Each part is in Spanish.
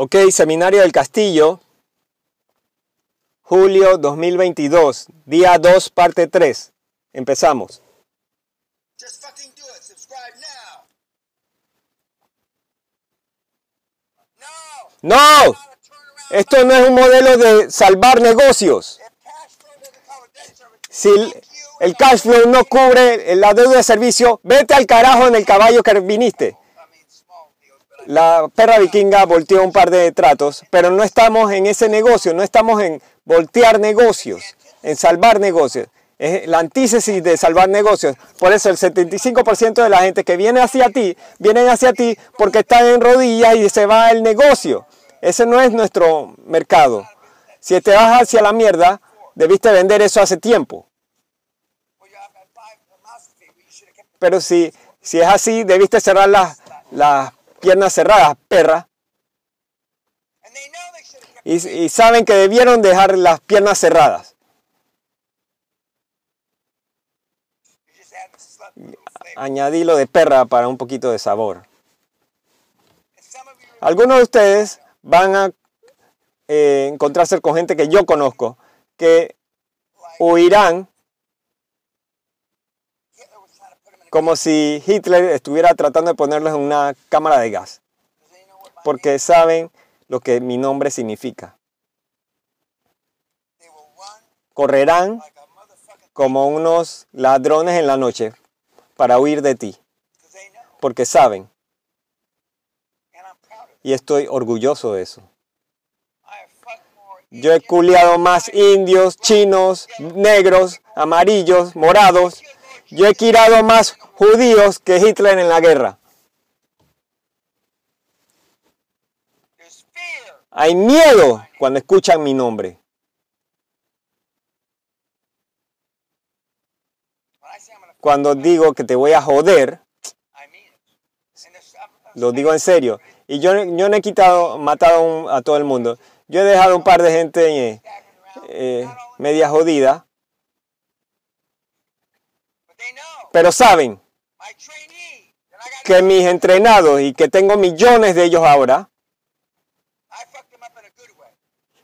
Ok, Seminario del Castillo, julio 2022, día 2, parte 3. Empezamos. Just fucking do it. Subscribe now. No. No, esto no es un modelo de salvar negocios. Si el, el cash flow no cubre la deuda de servicio, vete al carajo en el caballo que viniste. La perra vikinga volteó un par de tratos, pero no estamos en ese negocio, no estamos en voltear negocios, en salvar negocios. Es la antítesis de salvar negocios. Por eso el 75% de la gente que viene hacia ti, vienen hacia ti porque están en rodillas y se va el negocio. Ese no es nuestro mercado. Si te vas hacia la mierda, debiste vender eso hace tiempo. Pero si, si es así, debiste cerrar las, las piernas cerradas, perra. Y, saben que debieron dejar las piernas cerradas. Añadí lo de perra para un poquito de sabor. Algunos de ustedes van a eh, encontrarse con gente que yo conozco, que huirán como si Hitler estuviera tratando de ponerlos en una cámara de gas, porque saben lo que mi nombre significa. Correrán como unos ladrones en la noche para huir de ti, porque saben, y estoy orgulloso de eso. Yo he culiado más indios, chinos, negros, amarillos, morados. Yo he quirado más judíos que Hitler en la guerra. Hay miedo cuando escuchan mi nombre. Cuando digo que te voy a joder, lo digo en serio. Y yo, yo no he quitado, matado a, todo el mundo. Yo he dejado un par de gente eh, media jodida. Pero saben que mis entrenados y que tengo millones de ellos ahora,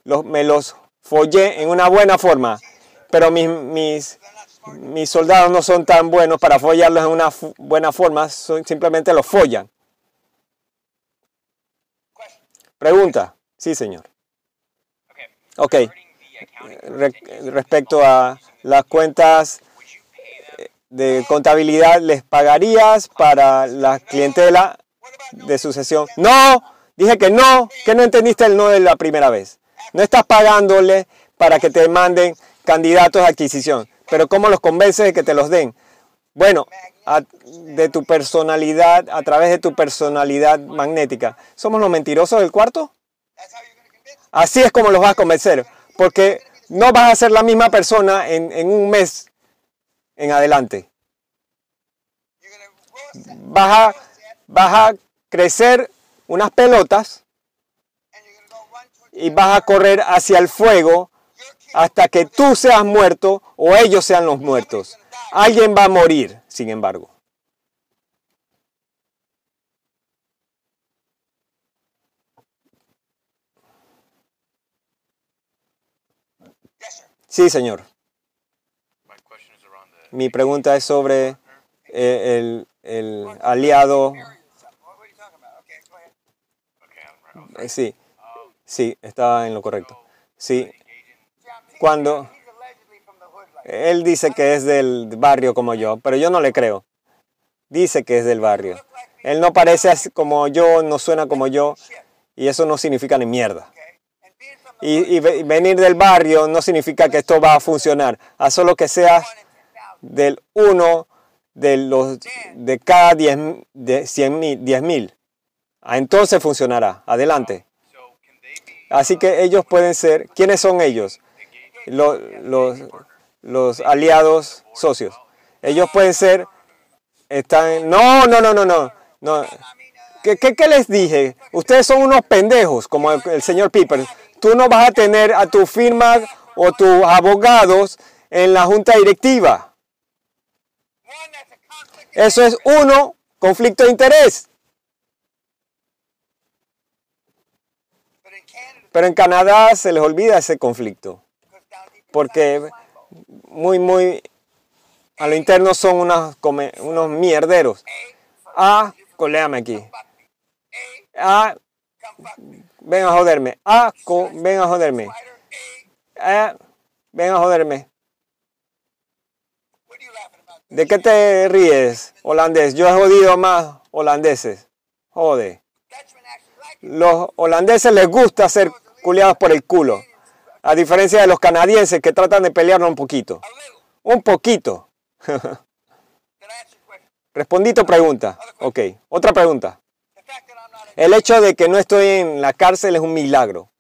los, me los follé en una buena forma. Pero mis, mis, mis soldados no son tan buenos para follarlos en una buena forma, son- simplemente los follan. Pregunta. Sí, señor. Ok. Respecto a las cuentas de contabilidad, ¿les pagarías para la clientela de sucesión? No, dije que no, que no entendiste el no de la primera vez. No estás pagándole para que te manden candidatos a adquisición. Pero ¿cómo los convences de que te los den? Bueno, de tu personalidad, a través de tu personalidad magnética. ¿Somos los mentirosos del cuarto? Así es como los vas a convencer, porque no vas a ser la misma persona en un mes en adelante. Vas a, vas a crecer unas pelotas y vas a correr hacia el fuego hasta que tú seas muerto o ellos sean los muertos. Alguien va a morir, sin embargo. Sí, señor. Mi pregunta es sobre eh, el, el aliado. Eh, Sí, sí, estaba en lo correcto. Sí, Cuando-. Él dice que es del barrio como yo, pero yo no le creo. Dice que es del barrio. Él no parece como yo, no suena como yo, y eso no significa ni mierda. Y, y ve- venir del barrio no significa que esto va a funcionar. A solo que seas one in 10,000. Del uno de los de cada 10 de 100 mil, 10 mil. Ah, Entonces funcionará. Adelante. Así que ellos pueden ser. ¿Quiénes son ellos? Lo- los, los aliados socios. Ellos pueden ser. Están. No, no, no, no, no. no. ¿Qué, qué, qué les dije? Ustedes son unos pendejos, como el, el señor Piper. Tú no vas a tener a tu firma o tus abogados en la junta directiva. Eso es uno, conflicto de interés. Pero en Canadá se les olvida ese conflicto, porque muy, muy a lo interno son unos, come- unos mierderos. Ah, coléame aquí. Ah, ven a joderme. Ah, co- ven a joderme. Ah, ven a joderme. ¿De qué te ríes, holandés? Yo he jodido más holandeses. Jode. Los holandeses les gusta ser culiados por el culo. A diferencia de los canadienses que tratan de pelearnos un poquito. Un poquito. Respondí tu pregunta. Ok. Otra pregunta. El hecho de que no estoy en la cárcel es un milagro.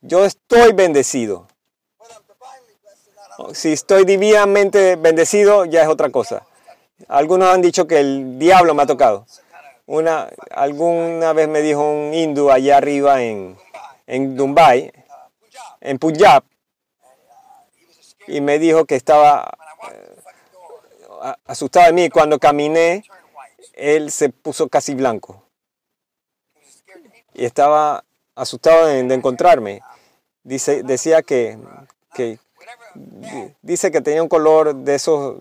Yo estoy bendecido. Si estoy divinamente bendecido, ya es otra cosa. Algunos han dicho que el diablo me ha tocado. Una, alguna vez me dijo un hindú allá arriba en, en Punjab. en Punjab, y me dijo que estaba a- asustado de mí. Cuando caminé, él se puso casi blanco y estaba asustado de, de encontrarme. Dice, decía que, que dice que tenía un color de esos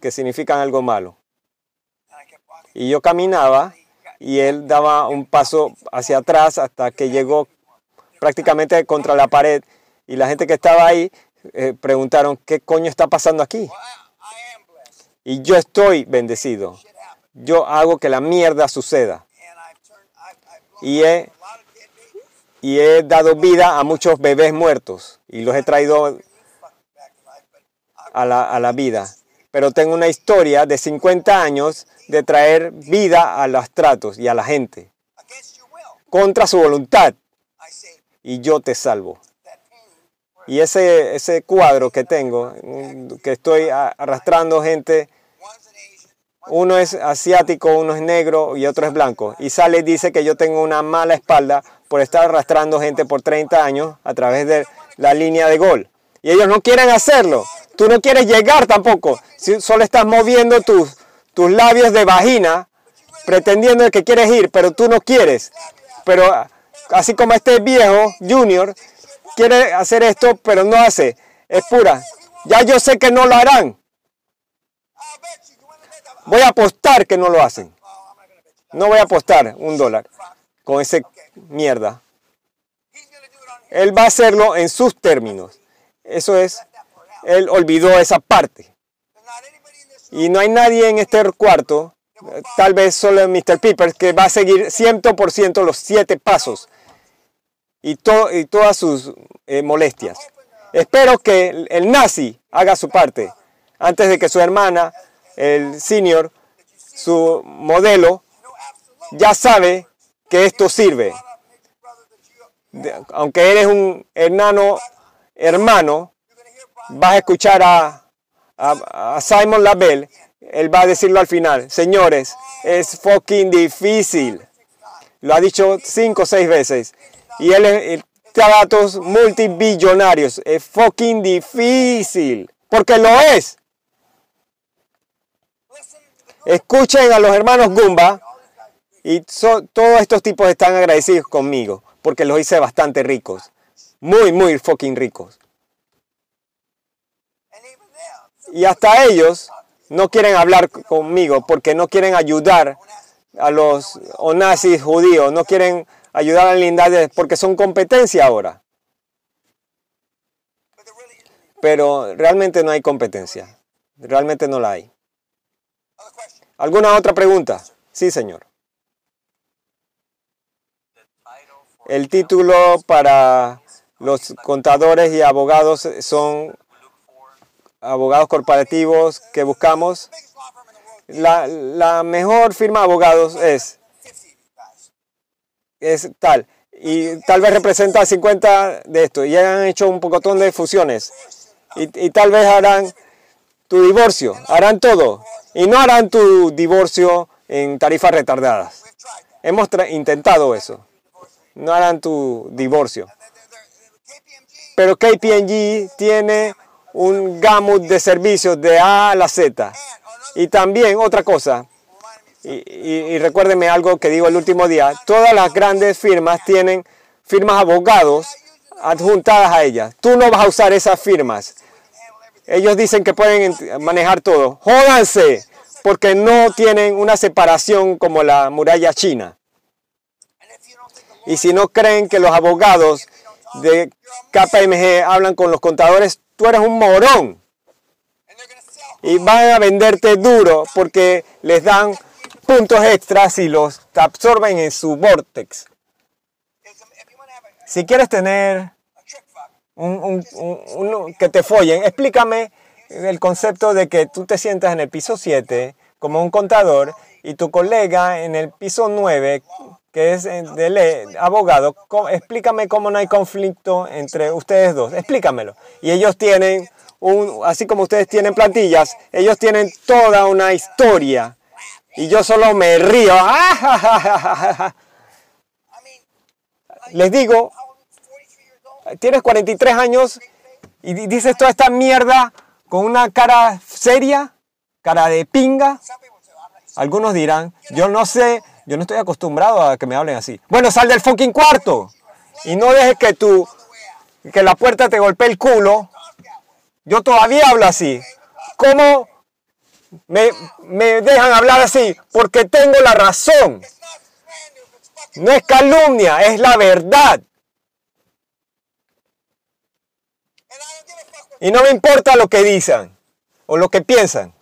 que significan algo malo. Y yo caminaba y él daba un paso hacia atrás hasta que llegó prácticamente contra la pared y la gente que estaba ahí eh, preguntaron, ¿qué coño está pasando aquí? Y yo estoy bendecido. Yo hago que la mierda suceda. Y he, y he dado vida a muchos bebés muertos y los he traído a la, vida. Pero tengo una historia de 50 años de traer vida a los tratos y a la gente contra su voluntad y yo te salvo. Y ese, ese cuadro que tengo, que estoy arrastrando gente, uno es asiático, uno es negro y otro es blanco. Y sale y dice que yo tengo una mala espalda por estar arrastrando gente por 30 años a través de la línea de gol. Y ellos no quieren hacerlo. Tú no quieres llegar tampoco. Si solo estás moviendo tus, tus labios de vagina pretendiendo que quieres ir, pero tú no quieres. Pero así como este viejo, Junior, quiere hacer esto, pero no hace. Es pura. Ya yo sé que no lo harán. Voy a apostar que no lo hacen. No voy a apostar un dólar con ese mierda. Él va a hacerlo en sus términos. Eso es. Él olvidó esa parte. Y no hay nadie en este cuarto, tal vez solo Mr. Piper, que va a seguir 100% los siete pasos y, to- y todas sus eh, molestias. Espero que el, nazi haga su parte antes de que su hermana, el senior, su modelo, ya sabe que esto sirve. aunque eres un enano hermano, vas a escuchar a, a- Simon Labelle, él va a decirlo al final, señores, es fucking difícil. Lo ha dicho cinco o seis veces. Y él él datos multibillonarios. Es fucking difícil. Porque lo es. Escuchen a los hermanos Gumba. Y todos estos tipos están agradecidos conmigo. Porque los hice bastante ricos. Muy, muy fucking ricos. Y hasta ellos no quieren hablar conmigo porque no quieren ayudar a los nazis judíos, no quieren ayudar a la lindad porque son competencia ahora. Pero realmente no hay competencia. Realmente no la hay. ¿Alguna otra pregunta? Sí, señor. El título para los contadores y abogados son abogados corporativos que buscamos. La, la mejor firma de abogados es 50 of you guys. es tal. Y tal vez representa 50 de esto. Y han hecho un pocotón de fusiones. Y, y tal vez harán tu divorcio. Harán todo. Y no harán tu divorcio en tarifas retardadas. Hemos intentado eso. No harán tu divorcio. KPMG, Pero KPNG tiene un gamut de servicios de A a la Z. Y también otra cosa. Y, y- recuérdeme algo que digo el último día. Todas las grandes firmas tienen firmas abogados adjuntadas a ellas. Tú no vas a usar esas firmas. Ellos dicen que pueden manejar todo. Jódanse, porque no tienen una separación como la muralla china. Y si no creen que los abogados de KPMG hablan con los contadores, tú eres un morón. Y van a venderte duro porque les dan puntos extras y los absorben en su vortex. Si quieres tener un- un- un- que te follen, explícame el concepto de que tú te sientas en el piso 7 como un contador y tu colega en el piso 9 que es eh, de le- abogado, explícame cómo no hay conflicto entre ustedes dos, explícamelo. Y ellos tienen, un, así como ustedes tienen plantillas, ellos tienen toda una historia y yo solo me río. Les digo, how old is 43 years old? tienes 43 años y di- dices toda esta mierda con una cara seria, cara de pinga. Algunos dirán, yo no sé, yo no estoy acostumbrado a que me hablen así. Bueno, sal del fucking cuarto y no dejes que tu, que la puerta te golpee el culo. Yo todavía hablo así. ¿Cómo me, me dejan hablar así? Porque tengo la razón. No es calumnia, es la verdad. Y no me importa lo que dicen o lo que piensan.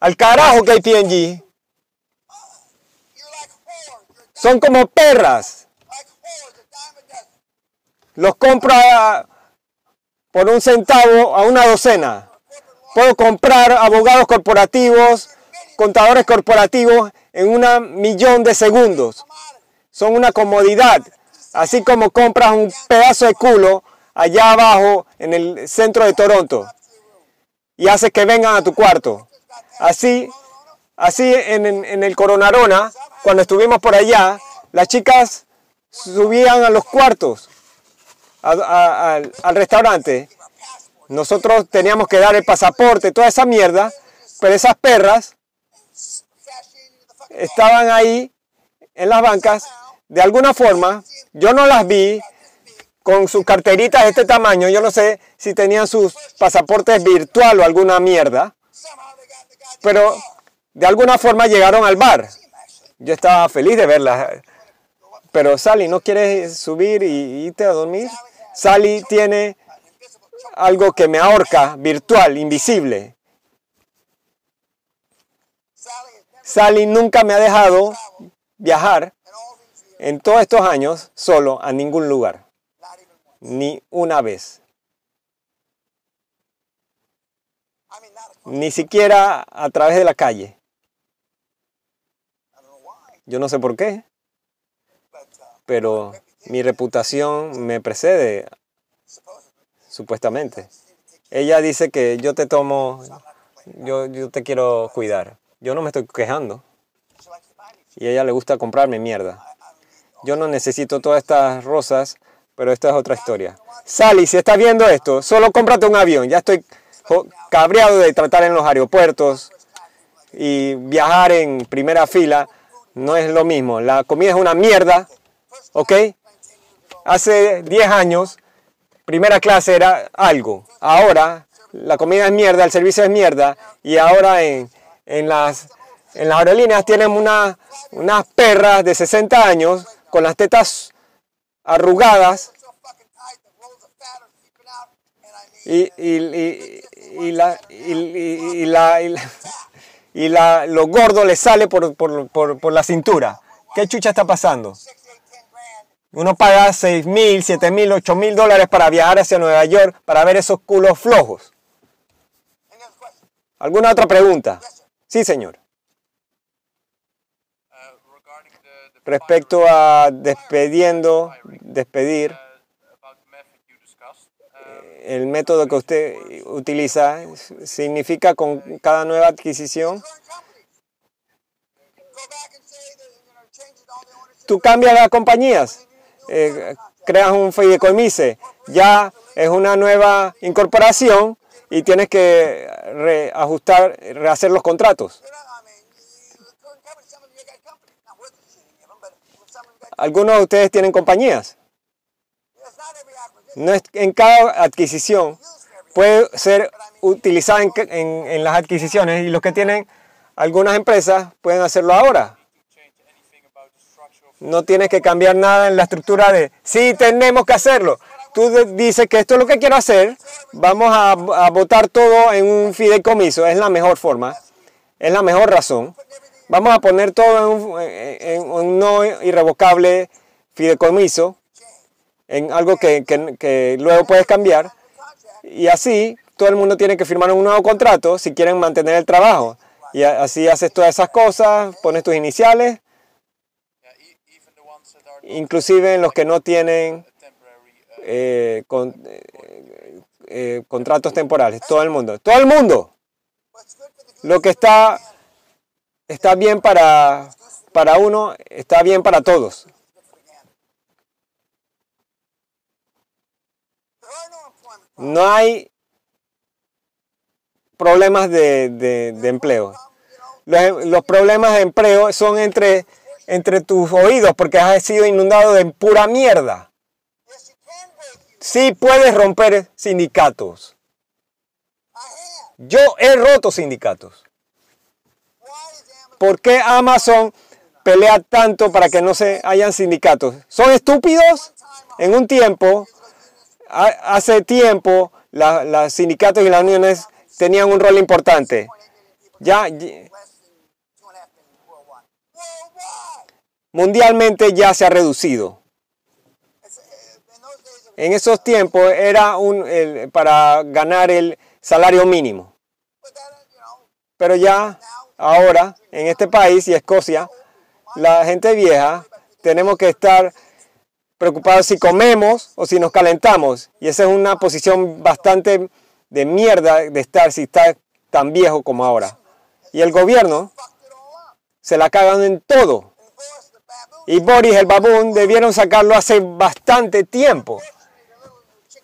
Al carajo like whores. You're Son como perras. Los compro a- por un centavo a una docena. Puedo comprar abogados corporativos, contadores corporativos en un millón de segundos. Son una comodidad. Así como compras un pedazo de culo allá abajo en el centro de Toronto y haces que vengan a tu cuarto. Así, así en, en- en el Coronarona, cuando estuvimos por allá, las chicas subían a los cuartos, al- restaurante. Nosotros teníamos que dar el pasaporte, toda esa mierda, pero esas perras estaban ahí en las bancas. De alguna forma, yo no las vi con sus carteritas de este tamaño. Yo no sé si tenían sus pasaportes virtual o alguna mierda, pero de alguna forma llegaron al bar. Yo estaba feliz de verlas. Pero Sally, ¿no quieres subir y irte a dormir? Sally tiene algo que me ahorca, virtual, invisible. Sally nunca me ha dejado viajar en todos estos años solo a ningún lugar, ni una vez, ni siquiera a través de la calle. Yo no sé por qué, pero mi reputación me precede, supuestamente. Ella dice que yo te tomo, yo, yo te quiero cuidar. Yo no me estoy quejando. Y a ella le gusta comprarme mierda. Yo no necesito todas estas rosas, pero esta es otra historia. Sally, si estás viendo esto, solo cómprate un avión. Ya estoy cabreado de tratar en los aeropuertos y viajar en primera fila. No es lo mismo. La comida es una mierda, ¿ok? Hace 10 años, primera clase era algo. Ahora, la comida es mierda, el servicio es mierda. Y ahora en, en las, en las aerolíneas tienen una- unas perras de 60 años con las tetas arrugadas y, y, y, y la, la, y la- y la- lo gordo le sale por, por, por, por la cintura. ¿Qué chucha está pasando? Uno paga 6 mil, 7 mil, 8 mil dólares para viajar hacia Nueva York para ver esos culos flojos. ¿Alguna otra pregunta? Sí, señor. The Respecto a despediendo, despedir, el método que usted utiliza significa con cada nueva adquisición. Tú cambias las compañías, eh, creas un fideicomiso, ya es una nueva incorporación y tienes que reajustar, rehacer los contratos. Algunos de ustedes tienen compañías. No es en cada adquisición puede ser utilizada en, las adquisiciones y los que tienen algunas empresas pueden hacerlo ahora. No tienes que cambiar nada en la estructura de, sí, tenemos que hacerlo. Tú dices que esto es lo que quiero hacer, vamos a, votar todo en un fideicomiso, es la mejor forma, es la mejor razón. Vamos a poner todo en un, en un no irrevocable fideicomiso, en algo que, que- que luego puedes cambiar. Y así todo el mundo tiene que firmar un nuevo contrato si quieren mantener el trabajo. Y así haces todas esas cosas, pones tus iniciales, inclusive en los que no tienen eh, eh, eh, contratos temporales. Todo el mundo. Todo el mundo. Lo que está, está bien para, para uno, está bien para todos. No hay problemas de, de- empleo. Los, los problemas de empleo son entre, entre tus oídos porque has sido inundado de pura mierda. Sí puedes romper sindicatos. Yo he roto sindicatos. ¿Por qué Amazon pelea tanto para que no se hayan sindicatos? ¿Son estúpidos? En un tiempo, hace tiempo, la- los sindicatos y las uniones tenían un rol importante. Ya, mundialmente ya se ha reducido. En esos tiempos era un, para ganar el salario mínimo. Pero ya, ahora, en este país y Escocia, la gente vieja, tenemos que estar preocupados si comemos o si nos calentamos. Y esa es una posición bastante de mierda de estar si está tan viejo como ahora. Y el gobierno se la cagan en todo. Y Boris el babún debieron sacarlo hace bastante tiempo.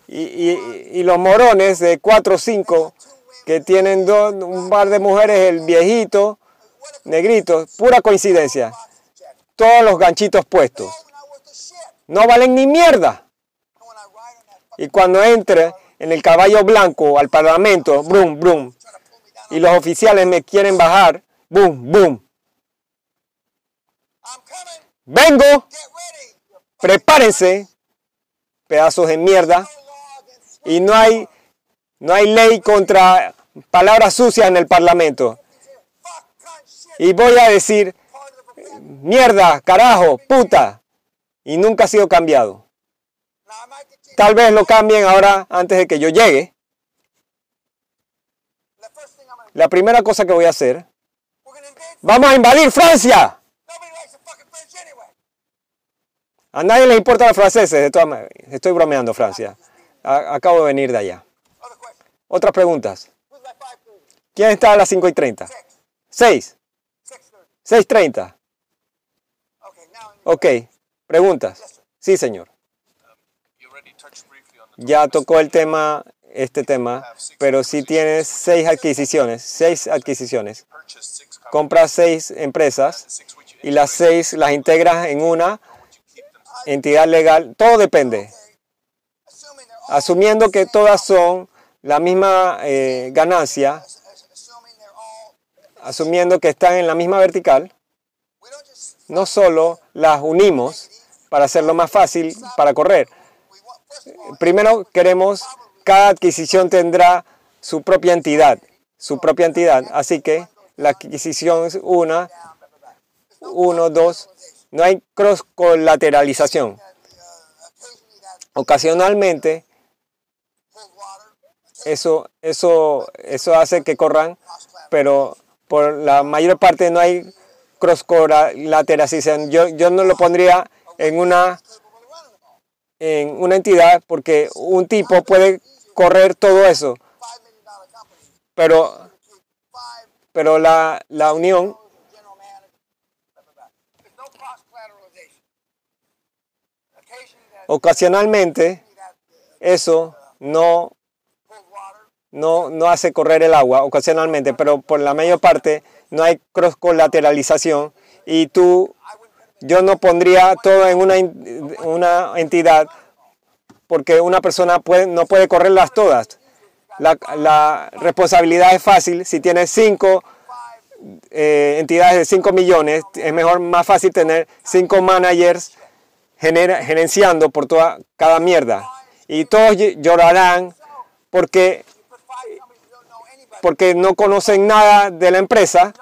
Y, y- y los morones de 4 o 5 que tienen dos, un par de mujeres, el viejito, negrito, pura coincidencia. Todos los ganchitos puestos. No valen ni mierda. Y cuando entre en el caballo blanco al parlamento, brum, brum, y los oficiales me quieren bajar, boom, boom. Vengo, prepárense, pedazos de mierda. Y no hay, no hay ley contra palabras sucias en el parlamento. Y voy a decir, mierda, carajo, puta. Y nunca ha sido cambiado. Tal vez lo cambien ahora antes de que yo llegue. La primera cosa que voy a hacer, vamos a invadir Francia. A nadie les importa los franceses, de todas maneras. Estoy bromeando, Francia. Acabo de venir de allá. Otras preguntas. Who's my 530? ¿Quién está a las 5 y 30? Six. 6. 630. 6.30. Okay, now Ok. Preguntas. Sí, señor. Ya tocó el tema, este tema, pero si tienes seis adquisiciones, seis adquisiciones, compras seis empresas y las seis las integras en una entidad legal, todo depende. Asumiendo que todas son la misma eh, ganancia, asumiendo que están en la misma vertical, no solo las unimos para hacerlo más fácil para correr. Primero queremos, cada adquisición tendrá su propia entidad, su propia entidad. Así que la adquisición es una, uno, dos. No hay cross colateralización. Ocasionalmente eso, eso, eso hace que corran, pero por la mayor parte no hay cross colateralización. Yo, yo no lo pondría en una, en una entidad porque un tipo puede correr todo eso, pero, pero la, la unión ocasionalmente eso no, no, no hace correr el agua, ocasionalmente, pero por la mayor parte no hay cross colateralización y tú Yo no pondría todo en una, entidad porque una persona puede, no puede correrlas todas. La, responsabilidad es fácil. Si tienes cinco eh, entidades de 5 millones, es mejor, más fácil tener cinco managers genera- gerenciando por toda cada mierda. Y todos ll- llorarán porque, porque no conocen nada de la empresa.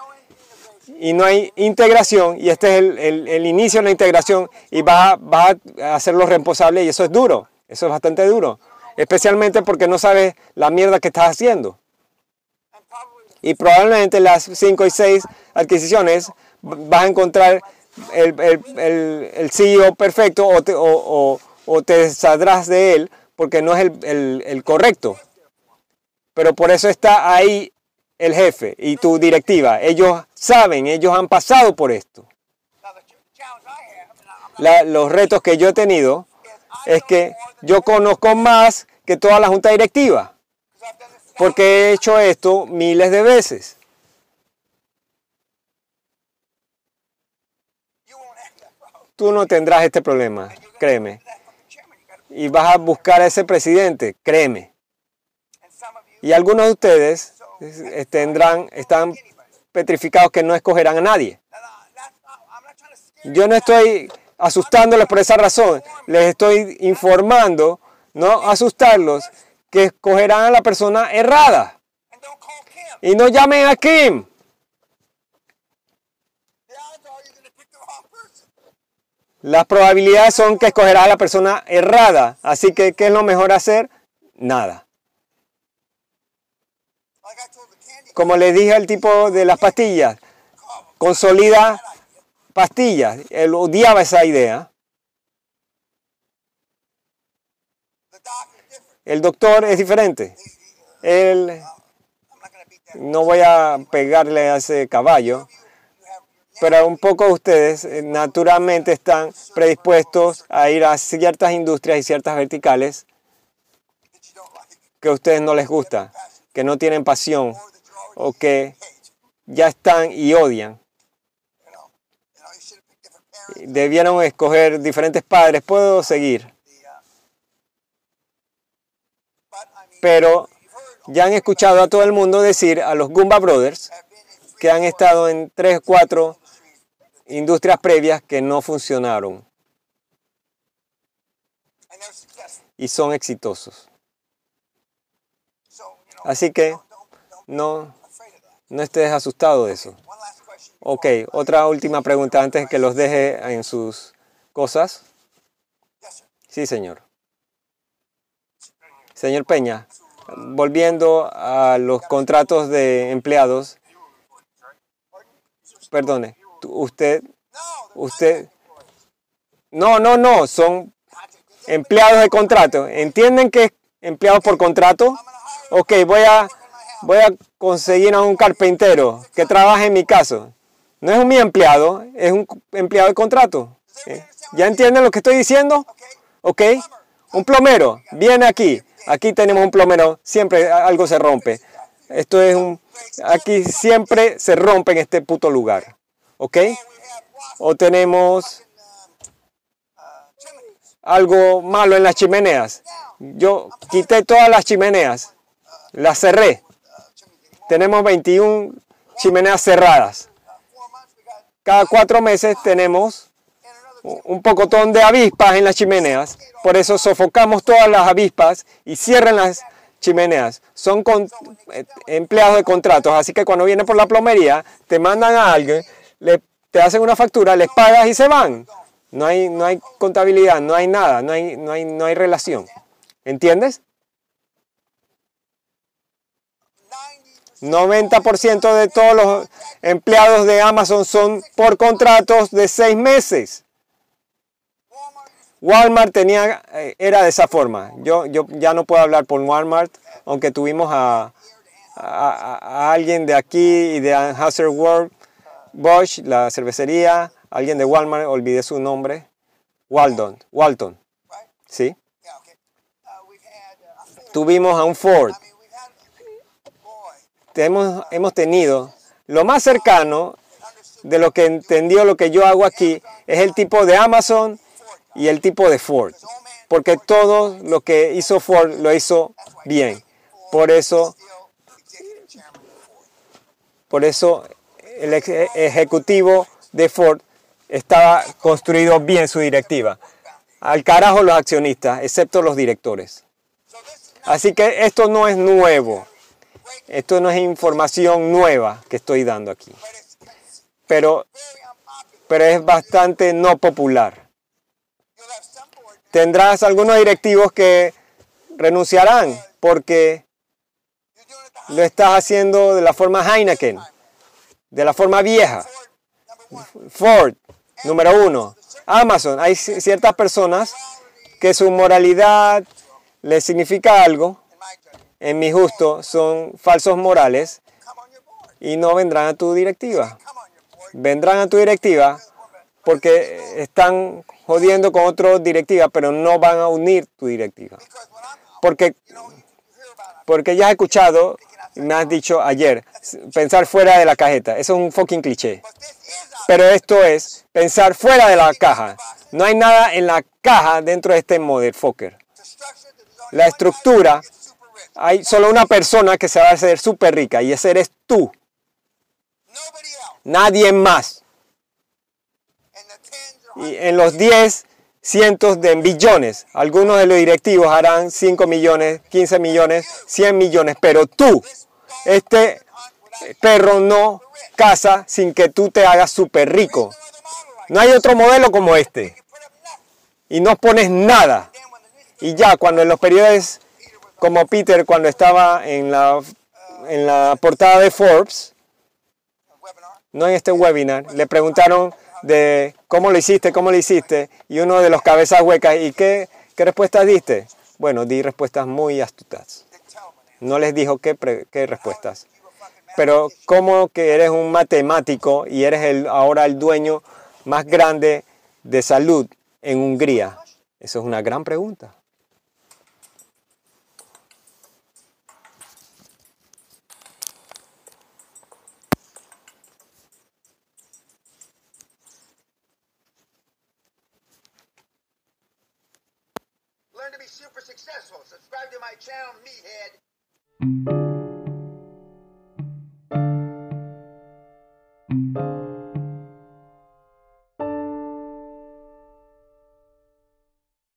Y no hay integración y este es el, el- el inicio de la integración y vas a, vas a hacerlos responsables y eso es duro, eso es bastante duro, especialmente porque no sabes la mierda que estás haciendo. Y probablemente las 5 y 6 adquisiciones vas a encontrar el, el- CEO perfecto o te, o, o- o te saldrás de él porque no es el correcto. Pero por eso está ahí el jefe y tu directiva. Ellos saben, ellos han pasado por esto. los retos que yo he tenido es que yo conozco más que toda la junta directiva porque he hecho esto miles de veces. Tú no tendrás este problema, créeme. Y vas a buscar a ese presidente, créeme. Y algunos de ustedes tendrán, están petrificados que no escogerán a nadie. Yo no estoy asustándoles por esa razón. Les estoy informando, no asustarlos, que escogerán a la persona errada. Y no llamen a Kim. Las probabilidades son que escogerás a la persona errada. Así que, ¿qué es lo mejor hacer? Nada. Como le dije al tipo de las pastillas, consolida pastillas. Él odiaba esa idea. El doctor es diferente. Él, no voy a pegarle a ese caballo, pero un poco ustedes eh, naturalmente están predispuestos a ir a ciertas industrias y ciertas verticales que a ustedes no les gusta, que no tienen pasión o que ya están y odian. Debieron escoger diferentes padres. Puedo seguir, pero ya han escuchado a todo el mundo decir a los Goomba Brothers que han estado en tres, cuatro industrias previas que no funcionaron y son exitosos. Así que no, no estés asustado de eso. Ok, otra última pregunta antes que los deje en sus cosas. Sí, señor. Señor Peña, volviendo a los contratos de empleados, perdone, usted, usted, no, no, no, son empleados de contrato. ¿Entienden que empleados por contrato? Ok, voy a, voy a conseguir a un carpintero que trabaje en mi caso. No es mi empleado, es un empleado de contrato. ¿Eh? ¿Ya entienden lo que estoy diciendo? ¿Ok? Un plomero, viene aquí. Aquí tenemos un plomero, siempre algo se rompe. Esto es un... Aquí siempre se rompe en este puto lugar. ¿Ok? O tenemos algo malo en las chimeneas. Yo quité todas las chimeneas, las cerré. Tenemos 21 chimeneas cerradas. Cada cuatro meses tenemos un pocotón de avispas en las chimeneas. Por eso sofocamos todas las avispas y cierran las chimeneas. Son eh, empleados de contratos. Así que cuando vienen por la plomería, te mandan a alguien, le, te hacen una factura, les pagas y se van. No hay, no hay contabilidad, no hay nada, no hay, no hay, no hay relación. ¿Entiendes? 90% 90% de todos los empleados de Amazon son por contratos de seis meses. Walmart tenía, eh, era de esa forma. Yo, yo ya no puedo hablar por Walmart, aunque tuvimos a, a- alguien de aquí y de Anheuser World, Bosch, la cervecería, alguien de Walmart, olvidé su nombre, Walton, right. ¿sí? Tuvimos a un Ford. Hemos, hemos tenido lo más cercano de lo que entendió lo que yo hago aquí es el tipo de Amazon y el tipo de Ford. Porque todo lo que hizo Ford lo hizo bien. Por eso, por eso el ejecutivo de Ford estaba construido bien su directiva. Al carajo los accionistas, excepto los directores. Así que esto no es nuevo. Esto no es información nueva que estoy dando aquí. Pero, pero es bastante no popular. Tendrás algunos directivos que renunciarán porque lo estás haciendo de la forma Heineken, de la forma vieja. Ford número uno. Amazon, hay ci- ciertas personas que su moralidad les significa algo, en mi justo, son falsos morales y no vendrán a tu directiva. Vendrán a tu directiva porque están jodiendo con otra directiva, pero no van a unir tu directiva. Porque, porque ya has escuchado, me has dicho ayer, pensar fuera de la cajeta. Eso es un fucking cliché. Pero esto es pensar fuera de la caja. No hay nada en la caja dentro de este motherfucker. La estructura. Hay solo una persona que se va a hacer súper rica y ese eres tú, nadie más. Y en los 10, cientos de billones, algunos de los directivos harán 5 millones, 15 millones, 100 millones, pero tú, este perro no caza sin que tú te hagas súper rico. no hay otro modelo como este. Y no pones nada. Y ya, cuando en los periodos como Peter, cuando estaba en la, en la portada de Forbes, no en este webinar, le preguntaron de cómo lo hiciste, cómo lo hiciste, y uno de los cabezas huecas, ¿y qué, qué respuestas diste? Bueno, di respuestas muy astutas. No les dijo qué, respuestas. Pero ¿cómo que eres un matemático y eres el, ahora el dueño más grande de salud en Hungría? Eso es una gran pregunta. my channel, Meathead.